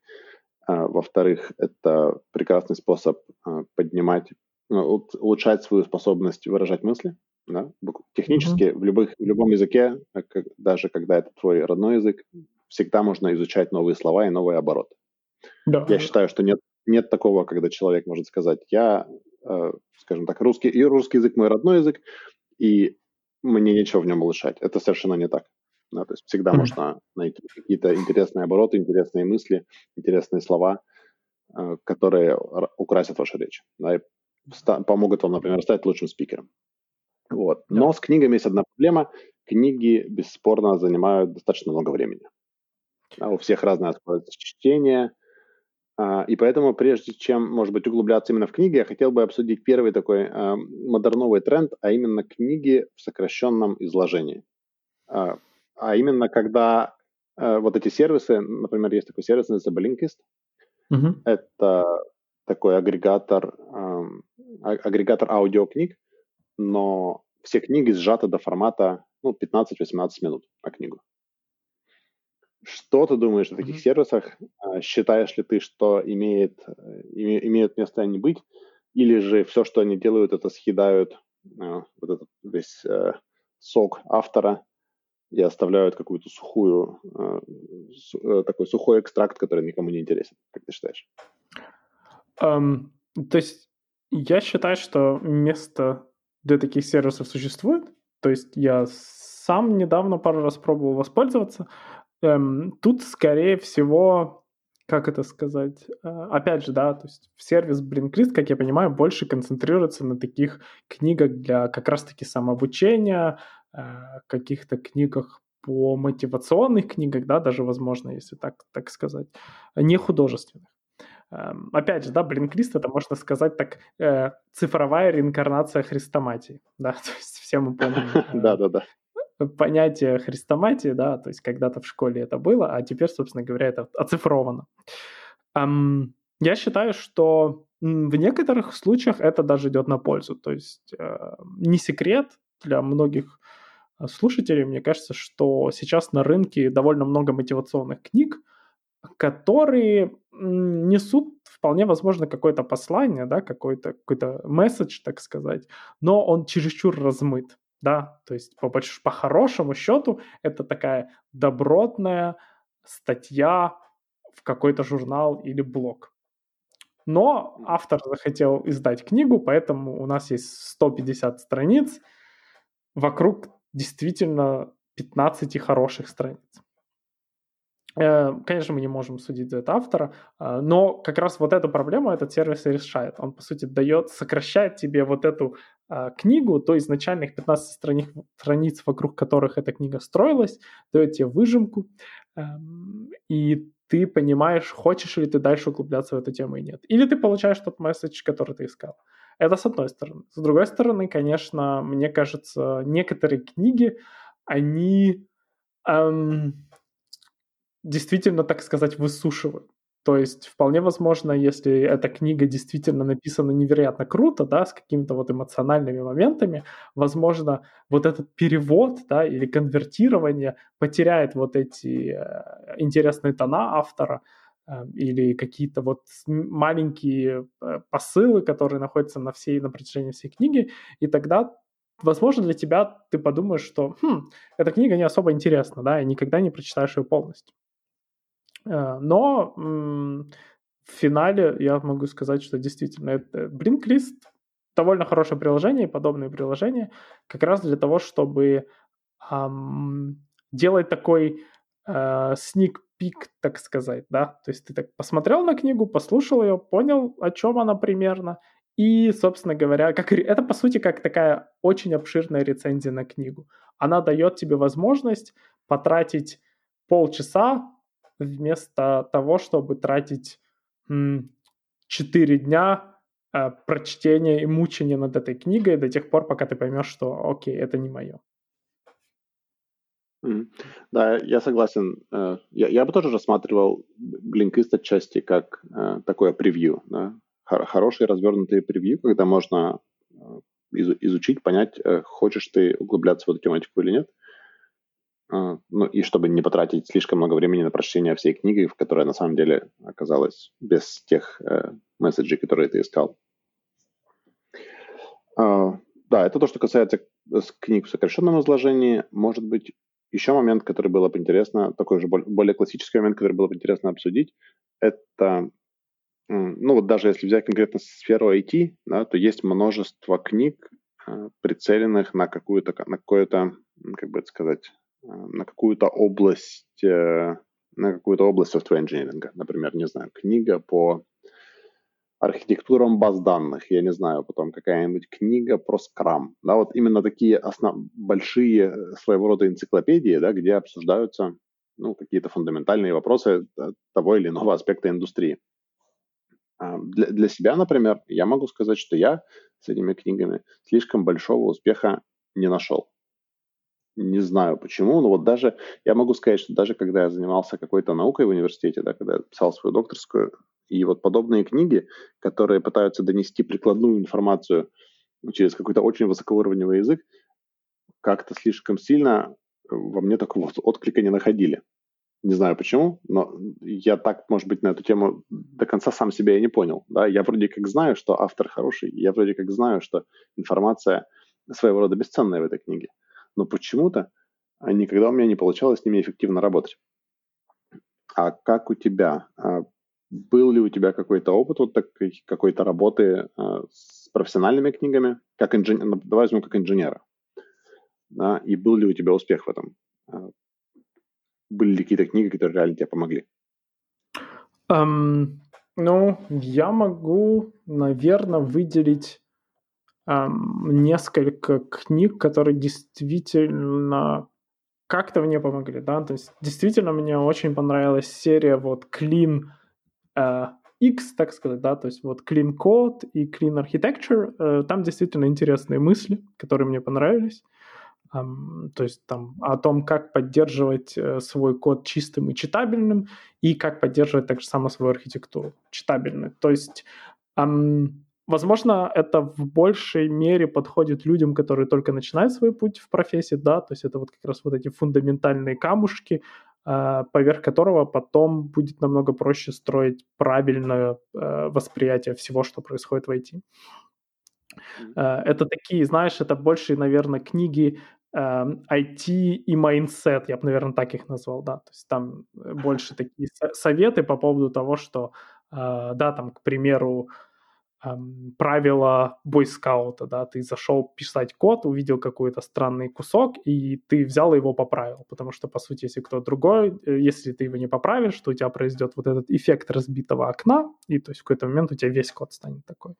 Speaker 1: а, во-вторых, это прекрасный способ а, поднимать, ну, улучшать свою способность выражать мысли. Да? Технически mm-hmm. в, любых, в любом языке, а, как, даже когда это твой родной язык, всегда можно изучать новые слова и новые обороты. Да. Я считаю, что нет, нет такого, когда человек может сказать, я, э, скажем так, русский, и русский язык мой родной язык, и мне нечего в нем улучшать. Это совершенно не так. Да, то есть всегда mm-hmm. можно найти какие-то интересные обороты, интересные мысли, интересные слова, э, которые украсят вашу речь, да, и помогут вам, например, стать лучшим спикером. Вот. Yeah. Но с книгами есть одна проблема. Книги, бесспорно, занимают достаточно много времени. Да, у всех разная скорость чтения, и поэтому, прежде чем, может быть, углубляться именно в книги, я хотел бы обсудить первый такой э, модерновый тренд, а именно книги в сокращенном изложении. А, а именно, когда э, вот эти сервисы, например, есть такой сервис, называется Blinkist. Mm-hmm. Это такой агрегатор, э, агрегатор аудиокниг, но все книги сжаты до формата ну, 15-18 минут на книгу. Что ты думаешь о таких mm-hmm. сервисах? А, считаешь ли ты, что имеет, э, име, имеют место они быть? Или же все, что они делают, это съедают э, вот этот весь э, сок автора и оставляют какую-то сухую, э, су, такой сухой экстракт, который никому не интересен, как ты считаешь?
Speaker 2: Um, то есть я считаю, что место для таких сервисов существует. То есть я сам недавно пару раз пробовал воспользоваться. Эм, тут, скорее всего, как это сказать, э, опять же, да, то есть сервис Blinkist, как я понимаю, больше концентрируется на таких книгах для как раз-таки самообучения, э, каких-то книгах по мотивационных книгах, да, даже возможно, если так, так сказать, не художественных. Эм, опять же, да, Блинкрист это можно сказать так э, цифровая реинкарнация хрестоматии, да, то есть все мы помним.
Speaker 1: Да-да-да
Speaker 2: понятие хрестоматии, да, то есть когда-то в школе это было, а теперь, собственно говоря, это оцифровано. Я считаю, что в некоторых случаях это даже идет на пользу. То есть э, не секрет для многих э, слушателей, мне кажется, что сейчас на рынке довольно много мотивационных книг, которые несут вполне возможно какое-то послание, да, какой-то какой месседж, так сказать, но он чересчур размыт да, то есть по, по хорошему счету это такая добротная статья в какой-то журнал или блог. Но автор захотел издать книгу, поэтому у нас есть 150 страниц, вокруг действительно 15 хороших страниц. Э, конечно, мы не можем судить за это автора, а, но как раз вот эту проблему этот сервис и решает. Он, по сути, дает, сокращает тебе вот эту книгу, то изначальных 15 страниц, страниц, вокруг которых эта книга строилась, дает тебе выжимку, эм, и ты понимаешь, хочешь ли ты дальше углубляться в эту тему или нет. Или ты получаешь тот месседж, который ты искал. Это с одной стороны. С другой стороны, конечно, мне кажется, некоторые книги, они эм, действительно, так сказать, высушивают. То есть вполне возможно, если эта книга действительно написана невероятно круто, да, с какими-то вот эмоциональными моментами, возможно, вот этот перевод, да, или конвертирование потеряет вот эти э, интересные тона автора, э, или какие-то вот маленькие э, посылы, которые находятся на всей, на протяжении всей книги, и тогда возможно, для тебя ты подумаешь, что хм, эта книга не особо интересна, да, и никогда не прочитаешь ее полностью. Э, но в финале я могу сказать, что действительно это Blinkist довольно хорошее приложение, подобные приложения, как раз для того, чтобы эм, делать такой э, peek, так сказать, да, то есть ты так посмотрел на книгу, послушал ее, понял, о чем она примерно, и, собственно говоря, как, это по сути как такая очень обширная рецензия на книгу. Она дает тебе возможность потратить полчаса вместо того, чтобы тратить 4 дня э, прочтения и мучения над этой книгой до тех пор, пока ты поймешь, что окей, это не мое.
Speaker 1: Да, я согласен. Э, я, я бы тоже рассматривал Blinkist отчасти как э, такое превью. Да? Хорошие развернутые превью, когда можно изучить, понять, хочешь ты углубляться в эту тематику или нет. А, ну и чтобы не потратить слишком много времени на прочтение всей книги, в которой на самом деле оказалась без тех э, месседжей, которые ты искал. Uh, да, это то, что касается книг в сокращенном изложении. Может быть, еще момент, который было бы интересно, такой же более классический момент, который было бы интересно обсудить, это, ну вот даже если взять конкретно сферу IT, да, то есть множество книг, э, прицеленных на какую-то, на какое-то, как бы это сказать, Э, на какую-то область, э, на какую-то область software инженеринга. Например, не знаю, книга по архитектурам баз данных, я не знаю, потом какая-нибудь книга про Scrum. Да, вот именно такие основ... большие э, своего рода энциклопедии, да, где обсуждаются ну, какие-то фундаментальные вопросы того или иного аспекта индустрии. А, для, для себя, например, я могу сказать, что я с этими книгами слишком большого успеха не нашел. Не знаю почему, но вот даже, я могу сказать, что даже когда я занимался какой-то наукой в университете, да, когда я писал свою докторскую, и вот подобные книги, которые пытаются донести прикладную информацию через какой-то очень высокоуровневый язык, как-то слишком сильно во мне такого отклика не находили. Не знаю почему, но я так, может быть, на эту тему до конца сам себя и не понял. Да? Я вроде как знаю, что автор хороший, я вроде как знаю, что информация своего рода бесценная в этой книге но почему-то никогда у меня не получалось с ними эффективно работать. А как у тебя? А, был ли у тебя какой-то опыт вот такой, какой-то работы а, с профессиональными книгами, как инженер, ну, давай возьмем как инженера, да, и был ли у тебя успех в этом? А, были ли какие-то книги, которые реально тебе помогли?
Speaker 2: Um, ну, я могу, наверное, выделить несколько книг, которые действительно как-то мне помогли, да, то есть действительно мне очень понравилась серия вот Clean uh, X, так сказать, да, то есть вот Clean Code и Clean Architecture, uh, там действительно интересные мысли, которые мне понравились, um, то есть там о том, как поддерживать uh, свой код чистым и читабельным, и как поддерживать так же само свою архитектуру читабельной, то есть um, Возможно, это в большей мере подходит людям, которые только начинают свой путь в профессии, да, то есть это вот как раз вот эти фундаментальные камушки, а, поверх которого потом будет намного проще строить правильное э, восприятие всего, что происходит в IT. Э, это такие, знаешь, это больше, наверное, книги IT эм, и mindset, я бы, наверное, так их назвал, да, то есть там э, больше такие советы по поводу того, что, да, там, к примеру, правила бойскаута, да, ты зашел писать код, увидел какой-то странный кусок, и ты взял его поправил, потому что, по сути, если кто другой, э, если ты его не поправишь, то у тебя произойдет вот этот эффект разбитого окна, и то есть в какой-то момент у тебя весь код станет такой.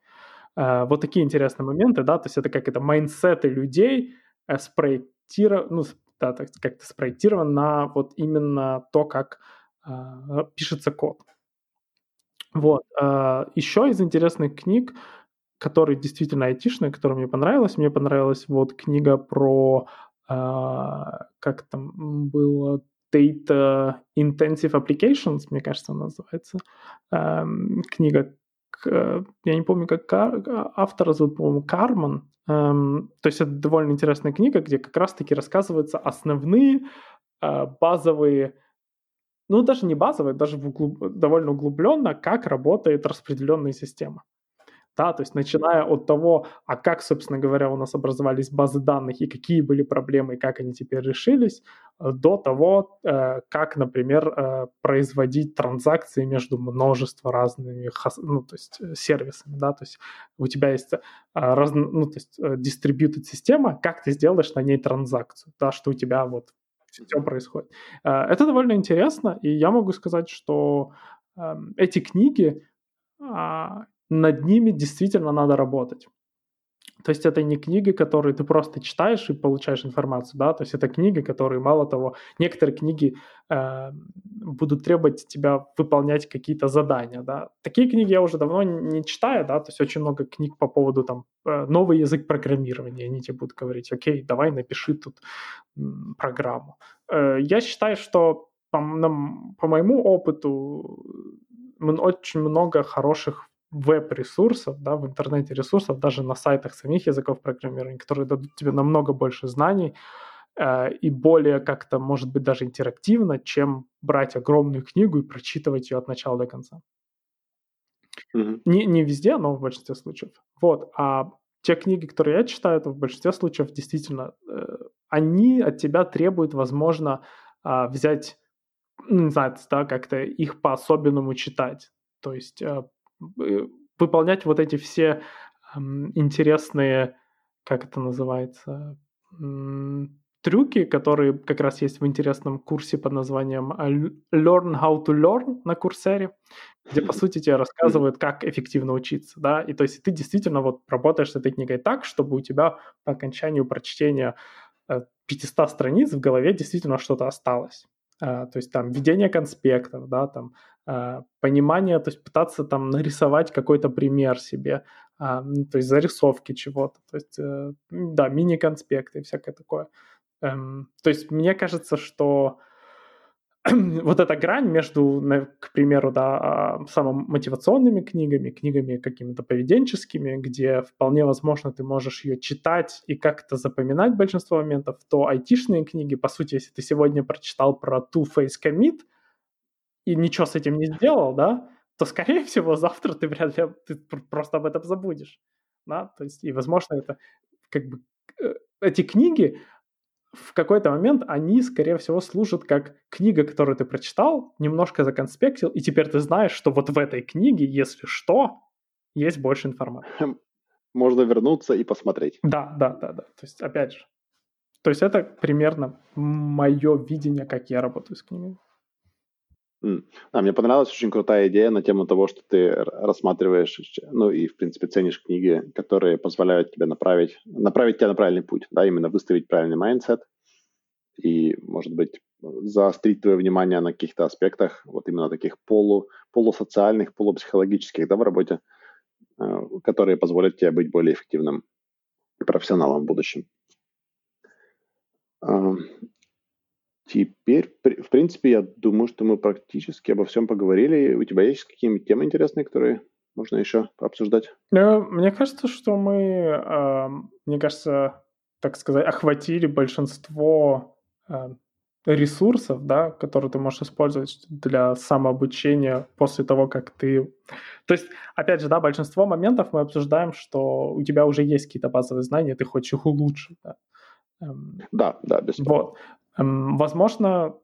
Speaker 2: Э, вот такие интересные моменты, да, то есть это как это майндсеты людей э, спроектированы, ну, да, как-то спроектирован на вот именно то, как пишется код. Вот. Э, еще из интересных книг, которые действительно айтишные, которые мне понравилась, мне понравилась вот книга про, э, как там было, Data Intensive Applications, мне кажется, она называется. Э, книга, к, я не помню, как кар, автора зовут, по-моему, Карман. Эм, то есть это довольно интересная книга, где как раз-таки рассказываются основные э, базовые ну, даже не базовые, даже углуб... довольно углубленно, как работает распределенная система. Да, то есть начиная от того, а как, собственно говоря, у нас образовались базы данных и какие были проблемы, и как они теперь решились, э, до того, э, как, например, э, производить транзакции между множеством разными ну, то есть сервисами. Да? То есть у тебя есть раз, ну, то есть distributed система, как ты сделаешь на ней транзакцию, да, что у тебя вот все происходит. Это довольно интересно, и я могу сказать, что эм, эти книги а, над ними действительно надо работать. То есть это не книги, которые ты просто читаешь и получаешь информацию, да, то есть это книги, которые, мало того, некоторые книги э, будут требовать тебя выполнять какие-то задания, да. Такие книги я уже давно не читаю, да, то есть очень много книг по поводу там э, новый язык программирования, они тебе будут говорить, окей, давай напиши тут программу. Э, я считаю, что по, по моему опыту очень много хороших веб-ресурсов, да, в интернете ресурсов, даже на сайтах самих языков программирования, которые дадут тебе намного больше знаний э, и более как-то, может быть, даже интерактивно, чем брать огромную книгу и прочитывать ее от начала до конца. Mm-hmm. Не, не везде, но в большинстве случаев. Вот. А те книги, которые я читаю, то в большинстве случаев действительно э, они от тебя требуют, возможно, э, взять, ну, не знаю, да, как-то их по-особенному читать. То есть Э, выполнять вот эти все интересные, как это называется, трюки, которые как раз есть в интересном курсе под названием Learn How to Learn на Курсере, где, по сути, тебе рассказывают, как эффективно учиться, да, и то есть ты действительно вот работаешь с этой книгой так, чтобы у тебя по окончанию прочтения 500 э, страниц в голове действительно что-то осталось. А, то есть там ведение конспектов, да, там а, понимание, то есть пытаться там нарисовать какой-то пример себе, а, то есть зарисовки чего-то, то есть, э, да, мини-конспекты и всякое такое. Эм, то есть мне кажется, что вот эта грань между, к примеру, да, а, самомотивационными книгами, книгами какими-то поведенческими, где вполне возможно ты можешь ее читать и как-то запоминать большинство моментов, то айтишные книги, по сути, если ты сегодня прочитал про Two-Face Commit и ничего с этим не сделал, да, то, скорее всего, завтра ты вряд ли ты просто об этом забудешь. Да? То есть, и, возможно, это как бы э, эти книги, в какой-то момент они, скорее всего, служат как книга, которую ты прочитал, немножко законспектил, и теперь ты знаешь, что вот в этой книге, если что, есть больше информации.
Speaker 1: Хм, можно вернуться и посмотреть.
Speaker 2: Да, да, да, да. То есть, опять же, то есть это примерно мое видение, как я работаю с книгами.
Speaker 1: Да, мне понравилась очень крутая идея на тему того, что ты рассматриваешь, ну и, в принципе, ценишь книги, которые позволяют тебе направить, направить тебя на правильный путь, да, именно выставить правильный mindset и, может быть, заострить твое внимание на каких-то аспектах, вот именно таких полу, полусоциальных, полупсихологических, да, в работе, э, которые позволят тебе быть более эффективным профессионалом в будущем. Теперь, в принципе, я думаю, что мы практически обо всем поговорили. У тебя есть какие-нибудь темы интересные, которые можно еще обсуждать?
Speaker 2: Ну, мне кажется, что мы, мне кажется, так сказать, охватили большинство ресурсов, да, которые ты можешь использовать для самообучения после того, как ты... То есть, опять же, да, большинство моментов мы обсуждаем, что у тебя уже есть какие-то базовые знания, ты хочешь их улучшить. Да,
Speaker 1: да, да бесспорно.
Speaker 2: Вот. Эм, возможно,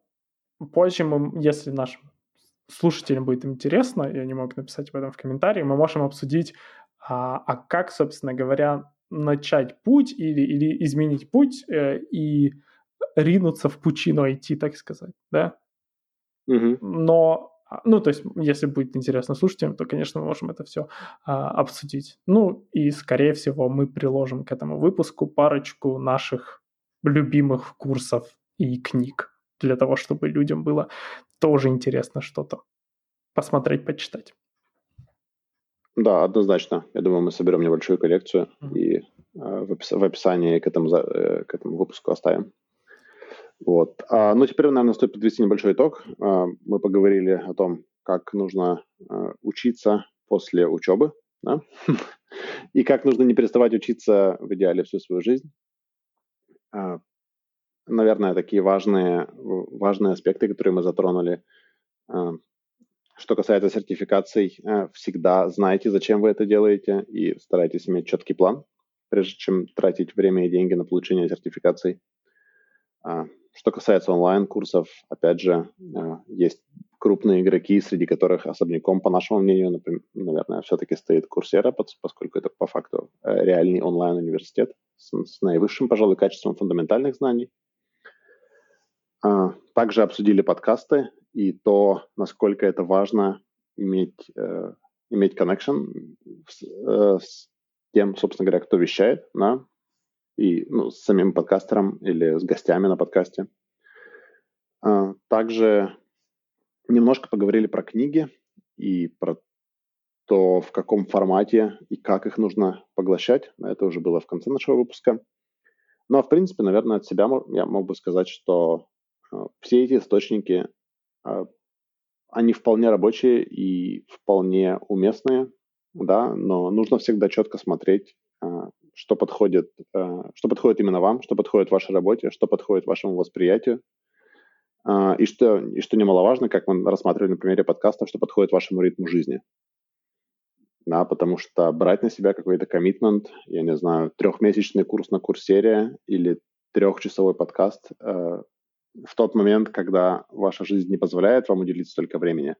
Speaker 2: позже мы, если нашим слушателям будет интересно, и они могут написать об этом в комментарии, мы можем обсудить а, а как, собственно говоря, начать путь или, или изменить путь э, и ринуться в пучину IT, так сказать, да?
Speaker 1: Угу.
Speaker 2: Но, а, ну, то есть, если будет интересно слушателям, то, конечно, мы можем это все а, обсудить. Ну, и, скорее всего, мы приложим к этому выпуску парочку наших любимых курсов и книг для того, чтобы людям было тоже интересно что-то посмотреть, почитать.
Speaker 1: Да, однозначно. Я думаю, мы соберем небольшую коллекцию mm-hmm. и э, в, опис- в описании к этому, э, к этому выпуску оставим. Вот. А, ну, теперь, наверное, стоит подвести небольшой итог. А, мы поговорили о том, как нужно а, учиться после учебы, да? и как нужно не переставать учиться в идеале всю свою жизнь. А, наверное, такие важные, важные аспекты, которые мы затронули. А, что касается сертификаций, э, всегда знайте, зачем вы это делаете, и старайтесь иметь четкий план, прежде чем тратить время и деньги на получение сертификаций. А, что касается онлайн-курсов, опять же, э, есть крупные игроки, среди которых особняком, по нашему мнению, например, наверное, все-таки стоит Курсера, поскольку это по факту э, реальный онлайн-университет с, с наивысшим, пожалуй, качеством фундаментальных знаний. А, также обсудили подкасты и то, насколько это важно иметь, э, иметь connection с, э, с тем, собственно говоря, кто вещает, да, и ну, с самим подкастером или с гостями на подкасте. А, также немножко поговорили про книги и про то, в каком формате и как их нужно поглощать. Это уже было в конце нашего выпуска. Ну, а в принципе, наверное, от себя я мог бы сказать, что все эти источники, а, они вполне рабочие и вполне уместные, да, но нужно всегда четко смотреть, а, что подходит, что подходит именно вам, что подходит вашей работе, что подходит вашему восприятию, и что, и что немаловажно, как мы рассматривали на примере подкаста, что подходит вашему ритму жизни. Да, потому что брать на себя какой-то коммитмент, я не знаю, трехмесячный курс на курсере или трехчасовой подкаст в тот момент, когда ваша жизнь не позволяет вам уделить столько времени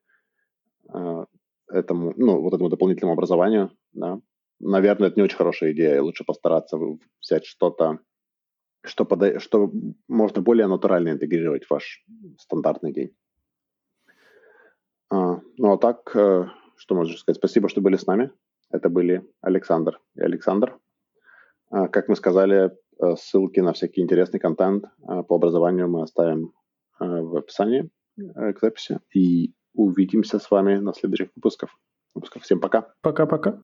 Speaker 1: э, этому, ну, вот этому дополнительному образованию, да, наверное, это не очень хорошая идея. Лучше постараться взять что-то, что, пода... что можно более натурально интегрировать в ваш стандартный день. А, ну, а так, э, что можно сказать? Спасибо, что были с нами. Это были Александр и Александр. А, как мы сказали, ссылки на всякий интересный контент э, по образованию мы оставим э, в описании к записи. И увидимся с вами на следующих выпусках. Всем пока.
Speaker 2: Пока-пока.